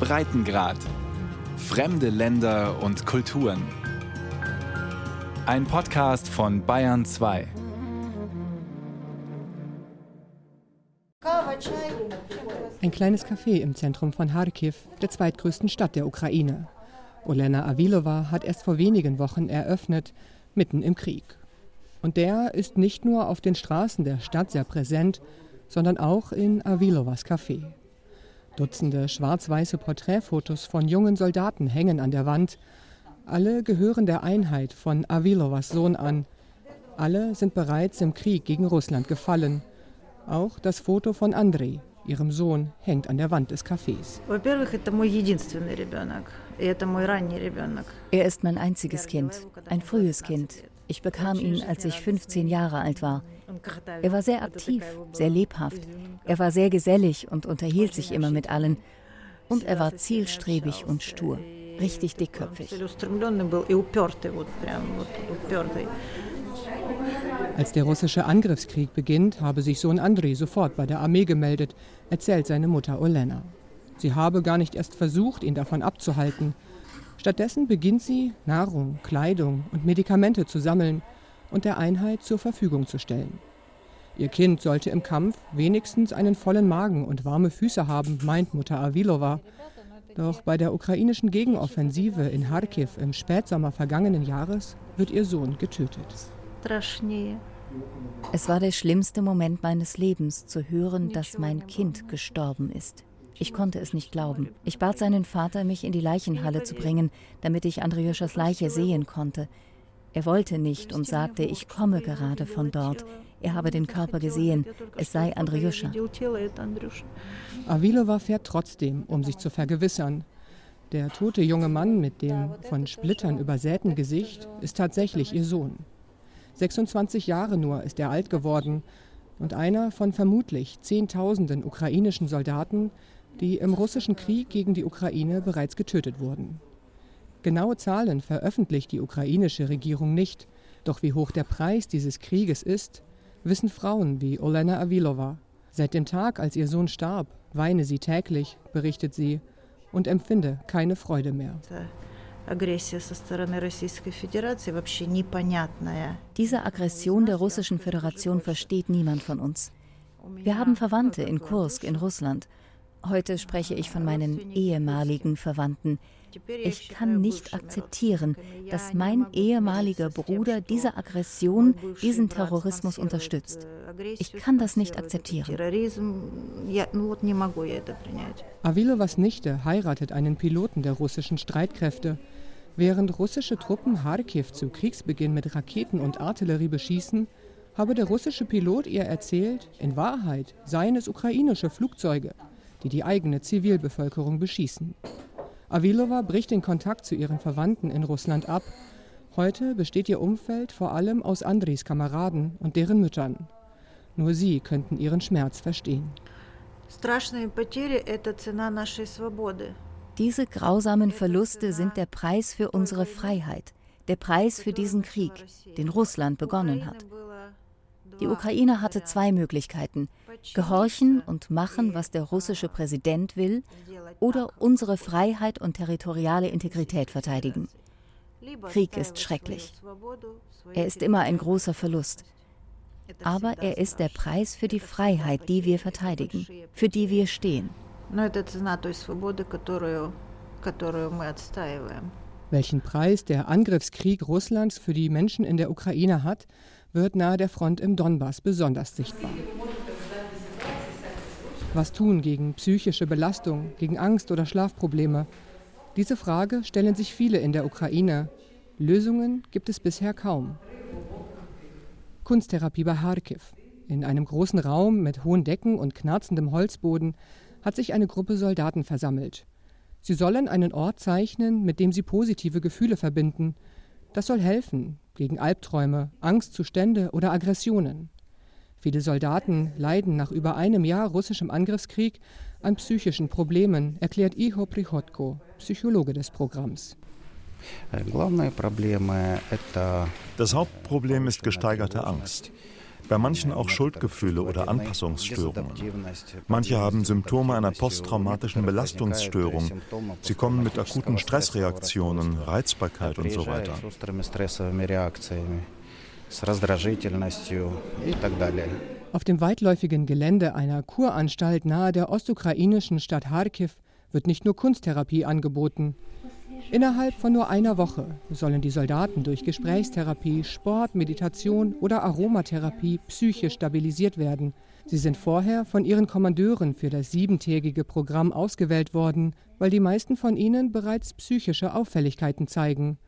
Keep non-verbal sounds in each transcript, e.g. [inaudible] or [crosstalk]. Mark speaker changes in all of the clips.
Speaker 1: Breitengrad. Fremde Länder und Kulturen. Ein Podcast von Bayern 2.
Speaker 2: Ein kleines Café im Zentrum von Kharkiv, der zweitgrößten Stadt der Ukraine. Olena Avilova hat erst vor wenigen Wochen eröffnet, mitten im Krieg. Und der ist nicht nur auf den Straßen der Stadt sehr präsent, sondern auch in Avilovas Café. Dutzende schwarz-weiße Porträtfotos von jungen Soldaten hängen an der Wand. Alle gehören der Einheit von Avilovas Sohn an. Alle sind bereits im Krieg gegen Russland gefallen. Auch das Foto von Andrei, ihrem Sohn, hängt an der Wand des Cafés.
Speaker 3: Er ist mein einziges Kind, ein frühes Kind. Ich bekam ihn, als ich 15 Jahre alt war. Er war sehr aktiv, sehr lebhaft. Er war sehr gesellig und unterhielt sich immer mit allen. Und er war zielstrebig und stur, richtig dickköpfig.
Speaker 2: Als der russische Angriffskrieg beginnt, habe sich Sohn Andrei sofort bei der Armee gemeldet, erzählt seine Mutter Olena. Sie habe gar nicht erst versucht, ihn davon abzuhalten. Stattdessen beginnt sie, Nahrung, Kleidung und Medikamente zu sammeln und der Einheit zur Verfügung zu stellen. Ihr Kind sollte im Kampf wenigstens einen vollen Magen und warme Füße haben, meint Mutter Avilova. Doch bei der ukrainischen Gegenoffensive in Kharkiv im Spätsommer vergangenen Jahres wird ihr Sohn getötet.
Speaker 3: Es war der schlimmste Moment meines Lebens, zu hören, dass mein Kind gestorben ist. Ich konnte es nicht glauben. Ich bat seinen Vater, mich in die Leichenhalle zu bringen, damit ich Andrioschas Leiche sehen konnte. Er wollte nicht und sagte, ich komme gerade von dort. Er habe den Körper gesehen. Es sei Andriuscha.
Speaker 2: Avilova fährt trotzdem, um sich zu vergewissern. Der tote junge Mann mit dem von Splittern übersäten Gesicht ist tatsächlich ihr Sohn. 26 Jahre nur ist er alt geworden und einer von vermutlich Zehntausenden ukrainischen Soldaten, die im russischen Krieg gegen die Ukraine bereits getötet wurden. Genaue Zahlen veröffentlicht die ukrainische Regierung nicht, doch wie hoch der Preis dieses Krieges ist, wissen Frauen wie Olena Avilova. Seit dem Tag, als ihr Sohn starb, weine sie täglich, berichtet sie, und empfinde keine Freude mehr.
Speaker 3: Diese Aggression der Russischen Föderation versteht niemand von uns. Wir haben Verwandte in Kursk in Russland Heute spreche ich von meinen ehemaligen Verwandten. Ich kann nicht akzeptieren, dass mein ehemaliger Bruder diese Aggression, diesen Terrorismus unterstützt. Ich kann das nicht akzeptieren.
Speaker 2: Avilovas Nichte heiratet einen Piloten der russischen Streitkräfte. Während russische Truppen Kharkiv zu Kriegsbeginn mit Raketen und Artillerie beschießen, habe der russische Pilot ihr erzählt, in Wahrheit seien es ukrainische Flugzeuge die die eigene Zivilbevölkerung beschießen. Avilova bricht den Kontakt zu ihren Verwandten in Russland ab. Heute besteht ihr Umfeld vor allem aus Andris Kameraden und deren Müttern. Nur sie könnten ihren Schmerz verstehen.
Speaker 3: Diese grausamen Verluste sind der Preis für unsere Freiheit, der Preis für diesen Krieg, den Russland begonnen hat. Die Ukraine hatte zwei Möglichkeiten, gehorchen und machen, was der russische Präsident will, oder unsere Freiheit und territoriale Integrität verteidigen. Krieg ist schrecklich. Er ist immer ein großer Verlust. Aber er ist der Preis für die Freiheit, die wir verteidigen, für die wir stehen.
Speaker 2: Welchen Preis der Angriffskrieg Russlands für die Menschen in der Ukraine hat, wird nahe der Front im Donbass besonders sichtbar. Was tun gegen psychische Belastung, gegen Angst oder Schlafprobleme? Diese Frage stellen sich viele in der Ukraine. Lösungen gibt es bisher kaum. Kunsttherapie bei Kharkiv. In einem großen Raum mit hohen Decken und knarzendem Holzboden hat sich eine Gruppe Soldaten versammelt. Sie sollen einen Ort zeichnen, mit dem sie positive Gefühle verbinden. Das soll helfen, gegen Albträume, Angstzustände oder Aggressionen. Viele Soldaten leiden nach über einem Jahr russischem Angriffskrieg an psychischen Problemen, erklärt Iho Prichotko, Psychologe des Programms.
Speaker 4: Das Hauptproblem ist gesteigerte Angst. Bei manchen auch Schuldgefühle oder Anpassungsstörungen. Manche haben Symptome einer posttraumatischen Belastungsstörung. Sie kommen mit akuten Stressreaktionen, Reizbarkeit und so weiter.
Speaker 2: Auf dem weitläufigen Gelände einer Kuranstalt nahe der ostukrainischen Stadt Kharkiv wird nicht nur Kunsttherapie angeboten. Innerhalb von nur einer Woche sollen die Soldaten durch Gesprächstherapie, Sport, Meditation oder Aromatherapie psychisch stabilisiert werden. Sie sind vorher von ihren Kommandeuren für das siebentägige Programm ausgewählt worden, weil die meisten von ihnen bereits psychische Auffälligkeiten zeigen.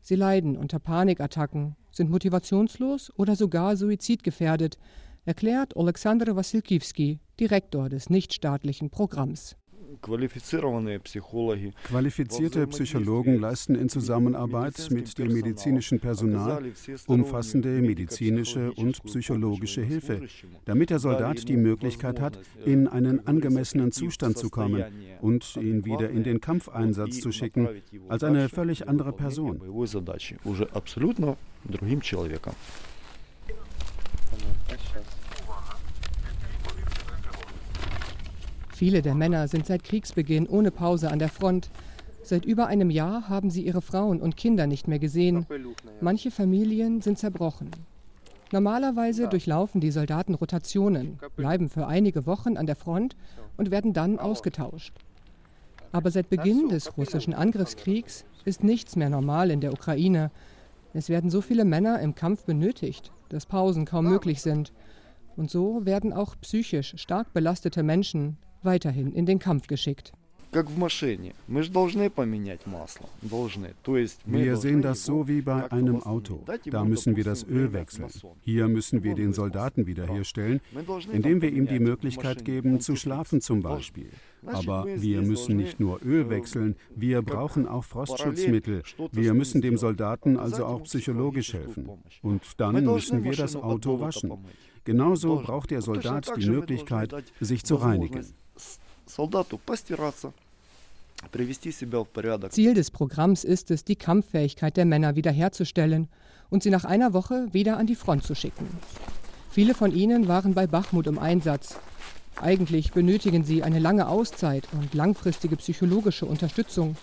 Speaker 2: Sie leiden unter Panikattacken, sind motivationslos oder sogar suizidgefährdet, erklärt Alexander Wassilkiewski, Direktor des nichtstaatlichen Programms.
Speaker 5: Qualifizierte Psychologen leisten in Zusammenarbeit mit dem medizinischen Personal umfassende medizinische und psychologische Hilfe, damit der Soldat die Möglichkeit hat, in einen angemessenen Zustand zu kommen und ihn wieder in den Kampfeinsatz zu schicken, als eine völlig andere Person.
Speaker 2: Viele der Männer sind seit Kriegsbeginn ohne Pause an der Front. Seit über einem Jahr haben sie ihre Frauen und Kinder nicht mehr gesehen. Manche Familien sind zerbrochen. Normalerweise durchlaufen die Soldaten Rotationen, bleiben für einige Wochen an der Front und werden dann ausgetauscht. Aber seit Beginn des russischen Angriffskriegs ist nichts mehr normal in der Ukraine. Es werden so viele Männer im Kampf benötigt, dass Pausen kaum möglich sind. Und so werden auch psychisch stark belastete Menschen weiterhin in den Kampf geschickt.
Speaker 5: Wir sehen das so wie bei einem Auto. Da müssen wir das Öl wechseln. Hier müssen wir den Soldaten wiederherstellen, indem wir ihm die Möglichkeit geben, zu schlafen zum Beispiel. Aber wir müssen nicht nur Öl wechseln, wir brauchen auch Frostschutzmittel. Wir müssen dem Soldaten also auch psychologisch helfen. Und dann müssen wir das Auto waschen. Genauso braucht der Soldat die Möglichkeit, sich zu reinigen.
Speaker 2: Ziel des Programms ist es, die Kampffähigkeit der Männer wiederherzustellen und sie nach einer Woche wieder an die Front zu schicken. Viele von ihnen waren bei Bachmut im Einsatz. Eigentlich benötigen sie eine lange Auszeit und langfristige psychologische Unterstützung.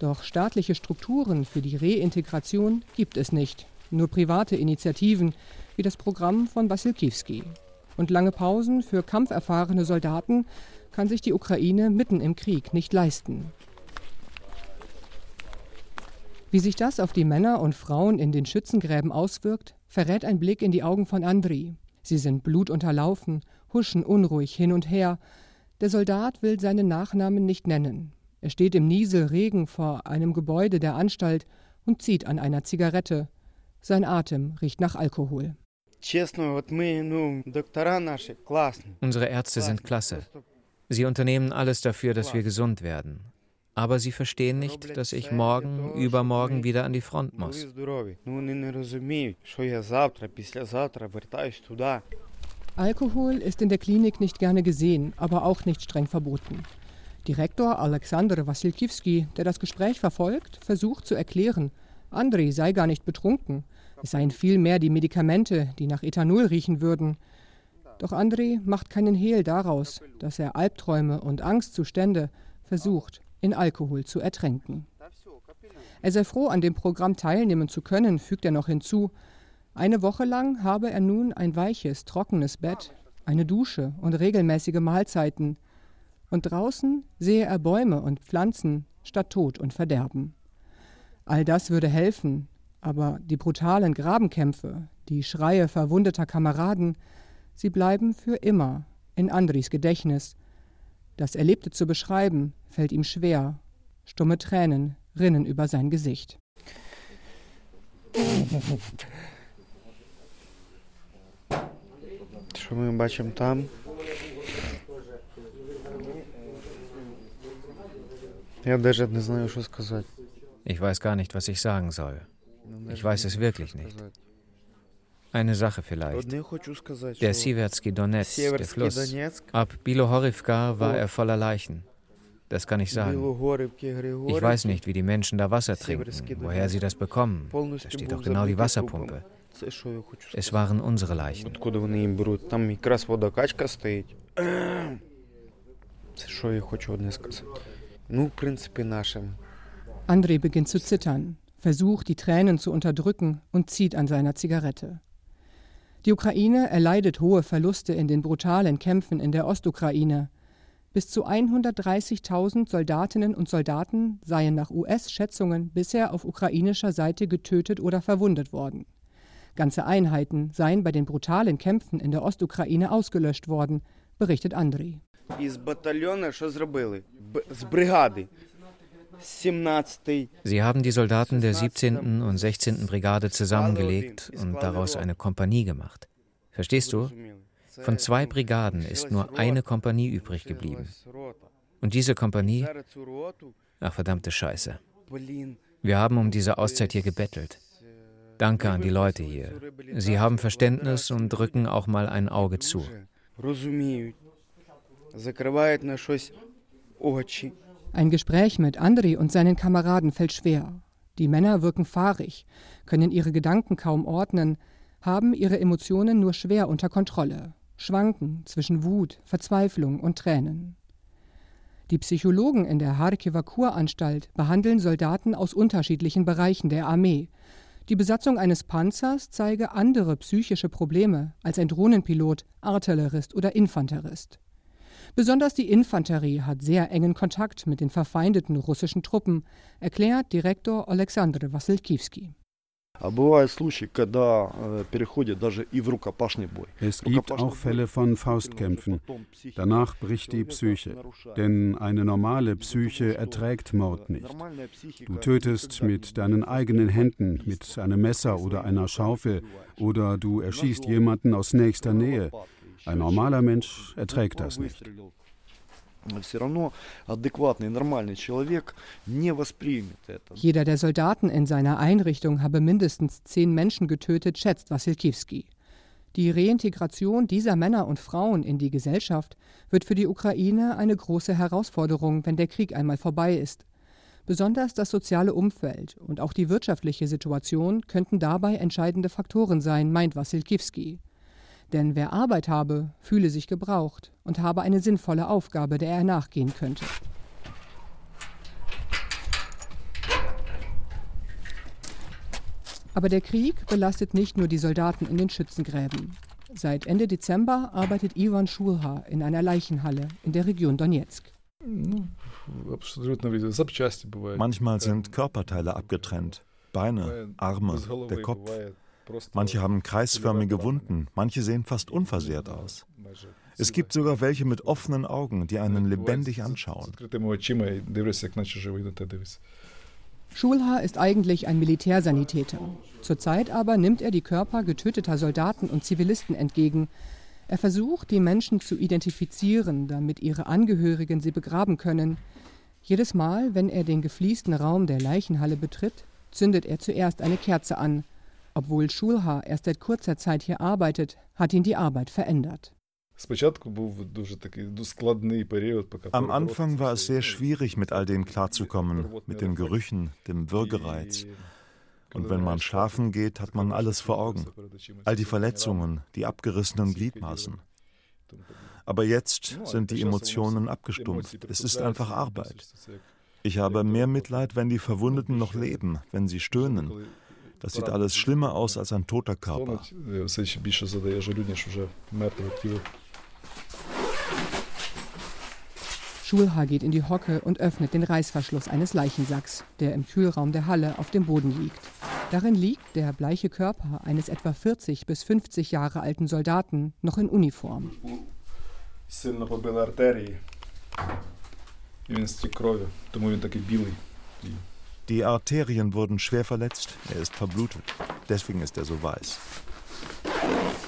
Speaker 2: Doch staatliche Strukturen für die Reintegration gibt es nicht, nur private Initiativen wie das Programm von Wasilkiewski. Und lange Pausen für kampferfahrene Soldaten kann sich die Ukraine mitten im Krieg nicht leisten. Wie sich das auf die Männer und Frauen in den Schützengräben auswirkt, verrät ein Blick in die Augen von Andri. Sie sind blutunterlaufen, huschen unruhig hin und her. Der Soldat will seinen Nachnamen nicht nennen. Er steht im Nieselregen vor einem Gebäude der Anstalt und zieht an einer Zigarette. Sein Atem riecht nach Alkohol.
Speaker 6: Unsere Ärzte sind klasse. Sie unternehmen alles dafür, dass wir gesund werden. Aber sie verstehen nicht, dass ich morgen, übermorgen wieder an die Front muss.
Speaker 2: Alkohol ist in der Klinik nicht gerne gesehen, aber auch nicht streng verboten. Direktor Alexander Wassilkiewski, der das Gespräch verfolgt, versucht zu erklären, Andrei sei gar nicht betrunken. Es seien vielmehr die Medikamente, die nach Ethanol riechen würden. Doch André macht keinen Hehl daraus, dass er Albträume und Angstzustände versucht, in Alkohol zu ertränken. Er sei froh, an dem Programm teilnehmen zu können, fügt er noch hinzu. Eine Woche lang habe er nun ein weiches, trockenes Bett, eine Dusche und regelmäßige Mahlzeiten. Und draußen sehe er Bäume und Pflanzen statt Tod und Verderben. All das würde helfen, aber die brutalen Grabenkämpfe, die Schreie verwundeter Kameraden, Sie bleiben für immer in Andris Gedächtnis. Das Erlebte zu beschreiben, fällt ihm schwer. Stumme Tränen rinnen über sein Gesicht.
Speaker 6: Ich weiß gar nicht, was ich sagen soll. Ich weiß es wirklich nicht. Eine Sache vielleicht. Der Siversky Donetsk, der Fluss. Ab Bilohorivka war er voller Leichen. Das kann ich sagen. Ich weiß nicht, wie die Menschen da Wasser trinken, woher sie das bekommen. Da steht auch genau die Wasserpumpe. Es waren unsere Leichen.
Speaker 2: André beginnt zu zittern, versucht die Tränen zu unterdrücken und zieht an seiner Zigarette. Die Ukraine erleidet hohe Verluste in den brutalen Kämpfen in der Ostukraine. Bis zu 130.000 Soldatinnen und Soldaten seien nach US-Schätzungen bisher auf ukrainischer Seite getötet oder verwundet worden. Ganze Einheiten seien bei den brutalen Kämpfen in der Ostukraine ausgelöscht worden, berichtet Andriy.
Speaker 6: Sie haben die Soldaten der 17. und 16. Brigade zusammengelegt und daraus eine Kompanie gemacht. Verstehst du? Von zwei Brigaden ist nur eine Kompanie übrig geblieben. Und diese Kompanie? Ach, verdammte Scheiße. Wir haben um diese Auszeit hier gebettelt. Danke an die Leute hier. Sie haben Verständnis und drücken auch mal ein Auge zu.
Speaker 2: Ein Gespräch mit Andri und seinen Kameraden fällt schwer. Die Männer wirken fahrig, können ihre Gedanken kaum ordnen, haben ihre Emotionen nur schwer unter Kontrolle schwanken zwischen Wut, Verzweiflung und Tränen. Die Psychologen in der Harkiver Kuranstalt behandeln Soldaten aus unterschiedlichen Bereichen der Armee. Die Besatzung eines Panzers zeige andere psychische Probleme als ein Drohnenpilot, Artillerist oder Infanterist. Besonders die Infanterie hat sehr engen Kontakt mit den verfeindeten russischen Truppen, erklärt Direktor Alexander Wassilkiewski.
Speaker 5: Es gibt auch Fälle von Faustkämpfen. Danach bricht die Psyche. Denn eine normale Psyche erträgt Mord nicht. Du tötest mit deinen eigenen Händen, mit einem Messer oder einer Schaufel, oder du erschießt jemanden aus nächster Nähe. Ein normaler Mensch erträgt das nicht.
Speaker 2: Jeder der Soldaten in seiner Einrichtung habe mindestens zehn Menschen getötet, schätzt Wassilkiewski. Die Reintegration dieser Männer und Frauen in die Gesellschaft wird für die Ukraine eine große Herausforderung, wenn der Krieg einmal vorbei ist. Besonders das soziale Umfeld und auch die wirtschaftliche Situation könnten dabei entscheidende Faktoren sein, meint Wassilkiewski. Denn wer Arbeit habe, fühle sich gebraucht und habe eine sinnvolle Aufgabe, der er nachgehen könnte. Aber der Krieg belastet nicht nur die Soldaten in den Schützengräben. Seit Ende Dezember arbeitet Ivan Schulha in einer Leichenhalle in der Region Donetsk.
Speaker 4: Manchmal sind Körperteile abgetrennt. Beine, Arme, der Kopf. Manche haben kreisförmige Wunden, manche sehen fast unversehrt aus. Es gibt sogar welche mit offenen Augen, die einen lebendig anschauen.
Speaker 2: Schulha ist eigentlich ein Militärsanitäter. Zurzeit aber nimmt er die Körper getöteter Soldaten und Zivilisten entgegen. Er versucht, die Menschen zu identifizieren, damit ihre Angehörigen sie begraben können. Jedes Mal, wenn er den gefliesten Raum der Leichenhalle betritt, zündet er zuerst eine Kerze an – obwohl Schulha erst seit kurzer Zeit hier arbeitet, hat ihn die Arbeit verändert.
Speaker 4: Am Anfang war es sehr schwierig, mit all dem klarzukommen, mit den Gerüchen, dem Würgereiz. Und wenn man schlafen geht, hat man alles vor Augen. All die Verletzungen, die abgerissenen Gliedmaßen. Aber jetzt sind die Emotionen abgestumpft. Es ist einfach Arbeit. Ich habe mehr Mitleid, wenn die Verwundeten noch leben, wenn sie stöhnen, das sieht alles schlimmer aus als ein toter Körper.
Speaker 2: Schulha geht in die Hocke und öffnet den Reißverschluss eines Leichensacks, der im Kühlraum der Halle auf dem Boden liegt. Darin liegt der bleiche Körper eines etwa 40 bis 50 Jahre alten Soldaten, noch in Uniform.
Speaker 4: Він стік крові, тому він такий білий. Die Arterien wurden schwer verletzt. Er ist verblutet. Deswegen ist er so weiß.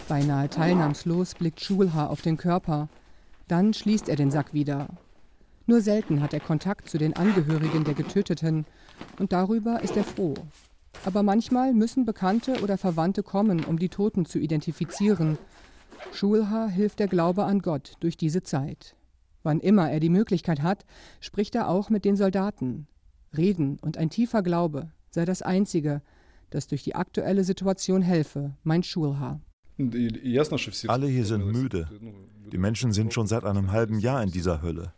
Speaker 2: Beinahe teilnahmslos blickt Schulhaar auf den Körper. Dann schließt er den Sack wieder. Nur selten hat er Kontakt zu den Angehörigen der Getöteten und darüber ist er froh. Aber manchmal müssen Bekannte oder Verwandte kommen, um die Toten zu identifizieren. Schulhaar hilft der Glaube an Gott durch diese Zeit. Wann immer er die Möglichkeit hat, spricht er auch mit den Soldaten. Reden und ein tiefer Glaube sei das Einzige, das durch die aktuelle Situation helfe, meint Schulhaar.
Speaker 4: Alle hier sind müde. Die Menschen sind schon seit einem halben Jahr in dieser Hölle.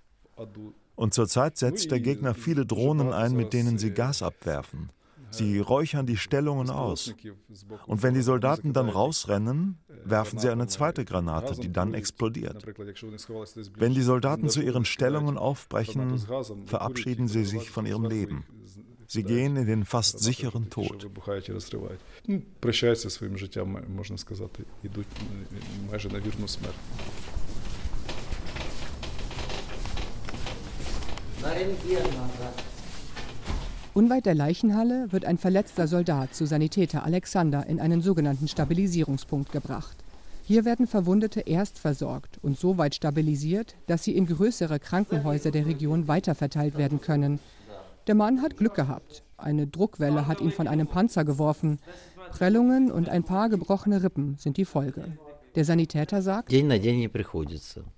Speaker 4: Und zurzeit setzt der Gegner viele Drohnen ein, mit denen sie Gas abwerfen. Sie räuchern die Stellungen aus. Und wenn die Soldaten dann rausrennen, werfen sie eine zweite Granate, die dann explodiert. Wenn die Soldaten zu ihren Stellungen aufbrechen, verabschieden sie sich von ihrem Leben. Sie gehen in den fast sicheren Tod.
Speaker 2: Unweit der Leichenhalle wird ein verletzter Soldat zu Sanitäter Alexander in einen sogenannten Stabilisierungspunkt gebracht. Hier werden Verwundete erst versorgt und so weit stabilisiert, dass sie in größere Krankenhäuser der Region weiterverteilt werden können. Der Mann hat Glück gehabt. Eine Druckwelle hat ihn von einem Panzer geworfen. Prellungen und ein paar gebrochene Rippen sind die Folge. Der Sanitäter sagt,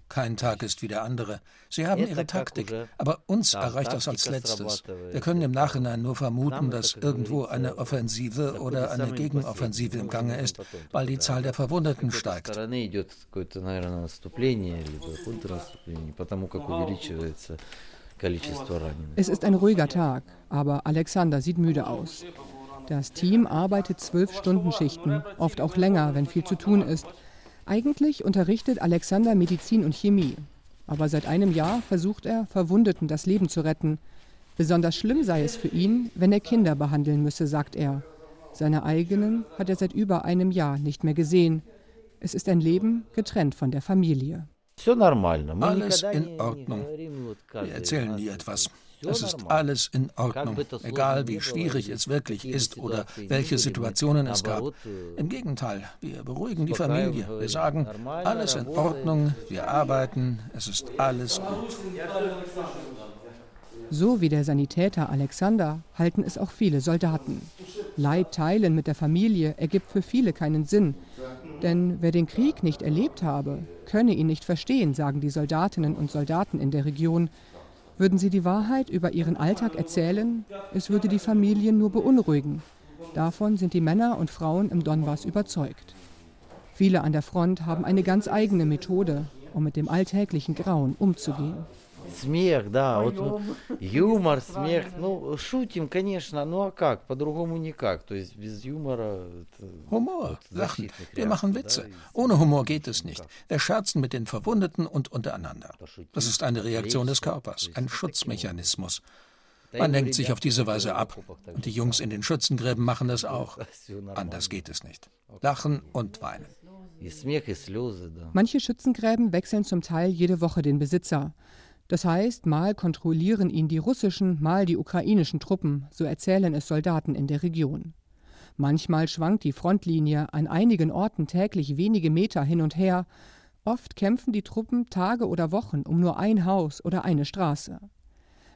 Speaker 7: kein Tag ist wie der andere. Sie haben ihre Taktik, aber uns erreicht das als letztes. Wir können im Nachhinein nur vermuten, dass irgendwo eine Offensive oder eine Gegenoffensive im Gange ist, weil die Zahl der Verwundeten steigt.
Speaker 2: Es ist ein ruhiger Tag, aber Alexander sieht müde aus. Das Team arbeitet zwölf Stunden Schichten, oft auch länger, wenn viel zu tun ist. Eigentlich unterrichtet Alexander Medizin und Chemie. Aber seit einem Jahr versucht er, Verwundeten das Leben zu retten. Besonders schlimm sei es für ihn, wenn er Kinder behandeln müsse, sagt er. Seine eigenen hat er seit über einem Jahr nicht mehr gesehen. Es ist ein Leben getrennt von der Familie.
Speaker 7: Alles in Ordnung. Wir erzählen nie etwas. Es ist alles in Ordnung, egal wie schwierig es wirklich ist oder welche Situationen es gab. Im Gegenteil, wir beruhigen die Familie. Wir sagen, alles in Ordnung, wir arbeiten, es ist alles gut.
Speaker 2: So wie der Sanitäter Alexander halten es auch viele Soldaten. Leid teilen mit der Familie ergibt für viele keinen Sinn. Denn wer den Krieg nicht erlebt habe, könne ihn nicht verstehen, sagen die Soldatinnen und Soldaten in der Region. Würden sie die Wahrheit über ihren Alltag erzählen, es würde die Familien nur beunruhigen. Davon sind die Männer und Frauen im Donbass überzeugt. Viele an der Front haben eine ganz eigene Methode, um mit dem alltäglichen Grauen umzugehen.
Speaker 8: Смех, да, вот юмор, смех, ну, шутим, конечно, ну а как, по-другому никак, то есть без юмора...
Speaker 7: Humor, Lachen, wir machen Witze. Ohne Humor geht es nicht. Wir scherzen mit den Verwundeten und untereinander. Das ist eine Reaktion des Körpers, ein Schutzmechanismus. Man lenkt sich auf diese Weise ab. Und die Jungs in den Schützengräben machen das [laughs] auch. Anders geht es nicht. Lachen und weinen.
Speaker 2: Manche Schützengräben wechseln zum Teil jede Woche den Besitzer. Das heißt, mal kontrollieren ihn die russischen, mal die ukrainischen Truppen, so erzählen es Soldaten in der Region. Manchmal schwankt die Frontlinie an einigen Orten täglich wenige Meter hin und her, oft kämpfen die Truppen Tage oder Wochen um nur ein Haus oder eine Straße.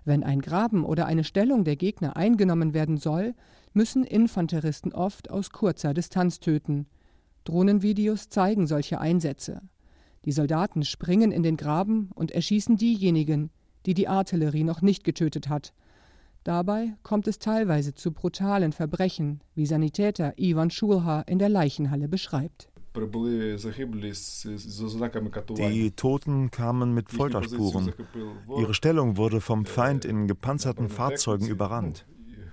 Speaker 2: Wenn ein Graben oder eine Stellung der Gegner eingenommen werden soll, müssen Infanteristen oft aus kurzer Distanz töten. Drohnenvideos zeigen solche Einsätze. Die Soldaten springen in den Graben und erschießen diejenigen, die die Artillerie noch nicht getötet hat. Dabei kommt es teilweise zu brutalen Verbrechen, wie Sanitäter Ivan Schulha in der Leichenhalle beschreibt.
Speaker 4: Die Toten kamen mit Folterspuren. Ihre Stellung wurde vom Feind in gepanzerten Fahrzeugen überrannt.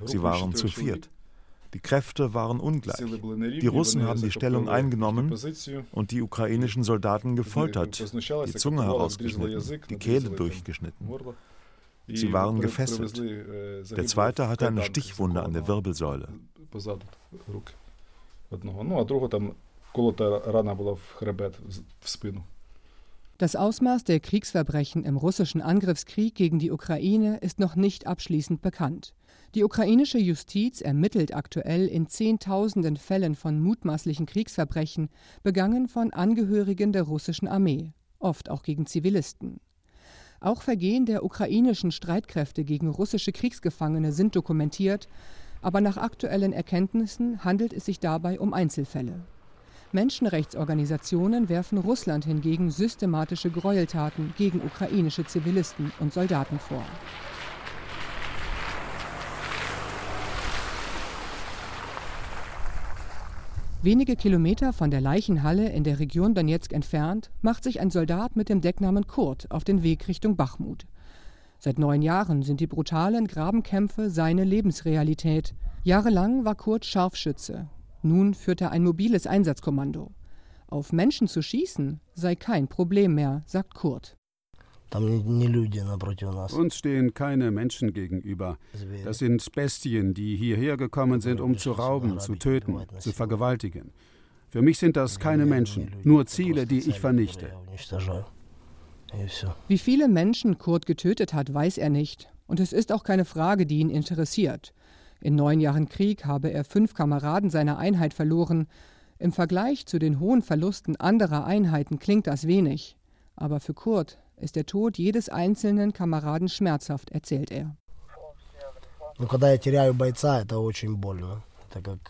Speaker 4: Sie waren zu viert. Die Kräfte waren ungleich. Die Russen haben die Stellung eingenommen und die ukrainischen Soldaten gefoltert, die Zunge herausgeschnitten, die Kehle durchgeschnitten. Sie waren gefesselt. Der zweite hatte eine Stichwunde an der Wirbelsäule.
Speaker 2: Das Ausmaß der Kriegsverbrechen im russischen Angriffskrieg gegen die Ukraine ist noch nicht abschließend bekannt. Die ukrainische Justiz ermittelt aktuell in Zehntausenden Fällen von mutmaßlichen Kriegsverbrechen, begangen von Angehörigen der russischen Armee, oft auch gegen Zivilisten. Auch Vergehen der ukrainischen Streitkräfte gegen russische Kriegsgefangene sind dokumentiert, aber nach aktuellen Erkenntnissen handelt es sich dabei um Einzelfälle. Menschenrechtsorganisationen werfen Russland hingegen systematische Gräueltaten gegen ukrainische Zivilisten und Soldaten vor. Wenige Kilometer von der Leichenhalle in der Region Donetsk entfernt macht sich ein Soldat mit dem Decknamen Kurt auf den Weg Richtung Bachmut. Seit neun Jahren sind die brutalen Grabenkämpfe seine Lebensrealität. Jahrelang war Kurt Scharfschütze. Nun führt er ein mobiles Einsatzkommando. Auf Menschen zu schießen sei kein Problem mehr, sagt Kurt.
Speaker 5: Uns stehen keine Menschen gegenüber. Das sind Bestien, die hierher gekommen sind, um zu rauben, zu töten, zu vergewaltigen. Für mich sind das keine Menschen, nur Ziele, die ich vernichte.
Speaker 2: Wie viele Menschen Kurt getötet hat, weiß er nicht. Und es ist auch keine Frage, die ihn interessiert. In neun Jahren Krieg habe er fünf Kameraden seiner Einheit verloren. Im Vergleich zu den hohen Verlusten anderer Einheiten klingt das wenig. Aber für Kurt ist der Tod jedes einzelnen Kameraden schmerzhaft, erzählt er.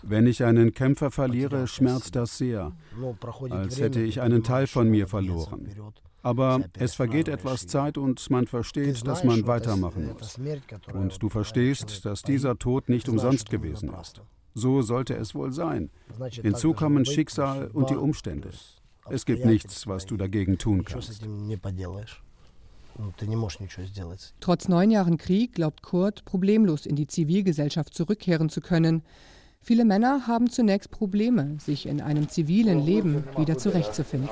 Speaker 5: Wenn ich einen Kämpfer verliere, schmerzt das sehr, als hätte ich einen Teil von mir verloren. Aber es vergeht etwas Zeit und man versteht, dass man weitermachen muss. Und du verstehst, dass dieser Tod nicht umsonst gewesen ist. So sollte es wohl sein. Hinzu kommen Schicksal und die Umstände. Es gibt nichts, was du dagegen tun kannst.
Speaker 2: Trotz neun Jahren Krieg glaubt Kurt, problemlos in die Zivilgesellschaft zurückkehren zu können. Viele Männer haben zunächst Probleme, sich in einem zivilen Leben wieder zurechtzufinden.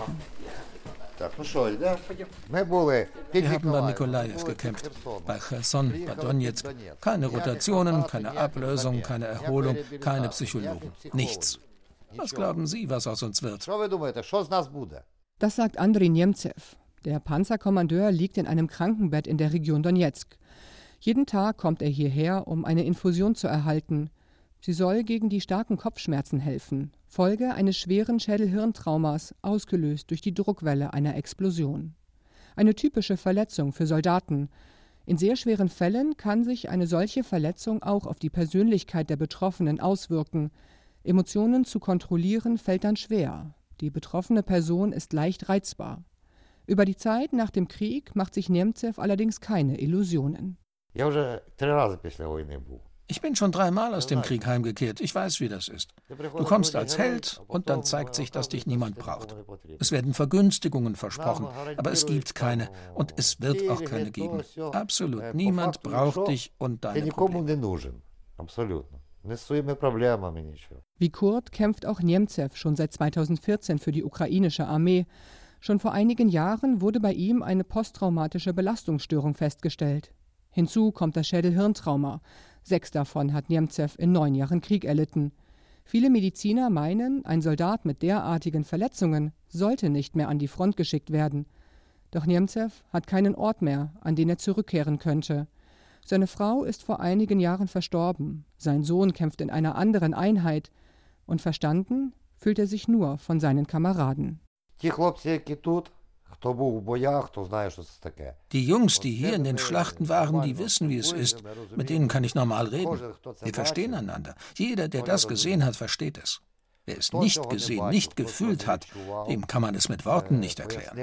Speaker 7: Wir haben bei Mikolajew gekämpft, bei Cherson, bei Donetsk. Keine Rotationen, keine Ablösung, keine Erholung, keine Psychologen. Nichts. Was glauben Sie, was aus uns wird?
Speaker 2: Das sagt Andriy Nemtsev. Der Panzerkommandeur liegt in einem Krankenbett in der Region Donetsk. Jeden Tag kommt er hierher, um eine Infusion zu erhalten. Sie soll gegen die starken Kopfschmerzen helfen, Folge eines schweren Schädelhirntraumas, ausgelöst durch die Druckwelle einer Explosion. Eine typische Verletzung für Soldaten. In sehr schweren Fällen kann sich eine solche Verletzung auch auf die Persönlichkeit der Betroffenen auswirken. Emotionen zu kontrollieren fällt dann schwer. Die betroffene Person ist leicht reizbar. Über die Zeit nach dem Krieg macht sich Nemzew allerdings keine Illusionen.
Speaker 7: Ich bin schon dreimal aus dem Krieg heimgekehrt. Ich weiß, wie das ist. Du kommst als Held und dann zeigt sich, dass dich niemand braucht. Es werden Vergünstigungen versprochen, aber es gibt keine und es wird auch keine geben. Absolut. Niemand braucht dich und deine Probleme.
Speaker 2: Wie Kurt kämpft auch Nemzew schon seit 2014 für die ukrainische Armee. Schon vor einigen Jahren wurde bei ihm eine posttraumatische Belastungsstörung festgestellt. Hinzu kommt das Schädelhirntrauma. Sechs davon hat Nemzew in neun Jahren Krieg erlitten. Viele Mediziner meinen, ein Soldat mit derartigen Verletzungen sollte nicht mehr an die Front geschickt werden. Doch Nemzew hat keinen Ort mehr, an den er zurückkehren könnte. Seine Frau ist vor einigen Jahren verstorben, sein Sohn kämpft in einer anderen Einheit, und verstanden fühlt er sich nur von seinen Kameraden. Die
Speaker 7: die Jungs, die hier in den Schlachten waren, die wissen, wie es ist. Mit denen kann ich normal reden. Wir verstehen einander. Jeder, der das gesehen hat, versteht es. Wer es nicht gesehen, nicht gefühlt hat, dem kann man es mit Worten nicht erklären.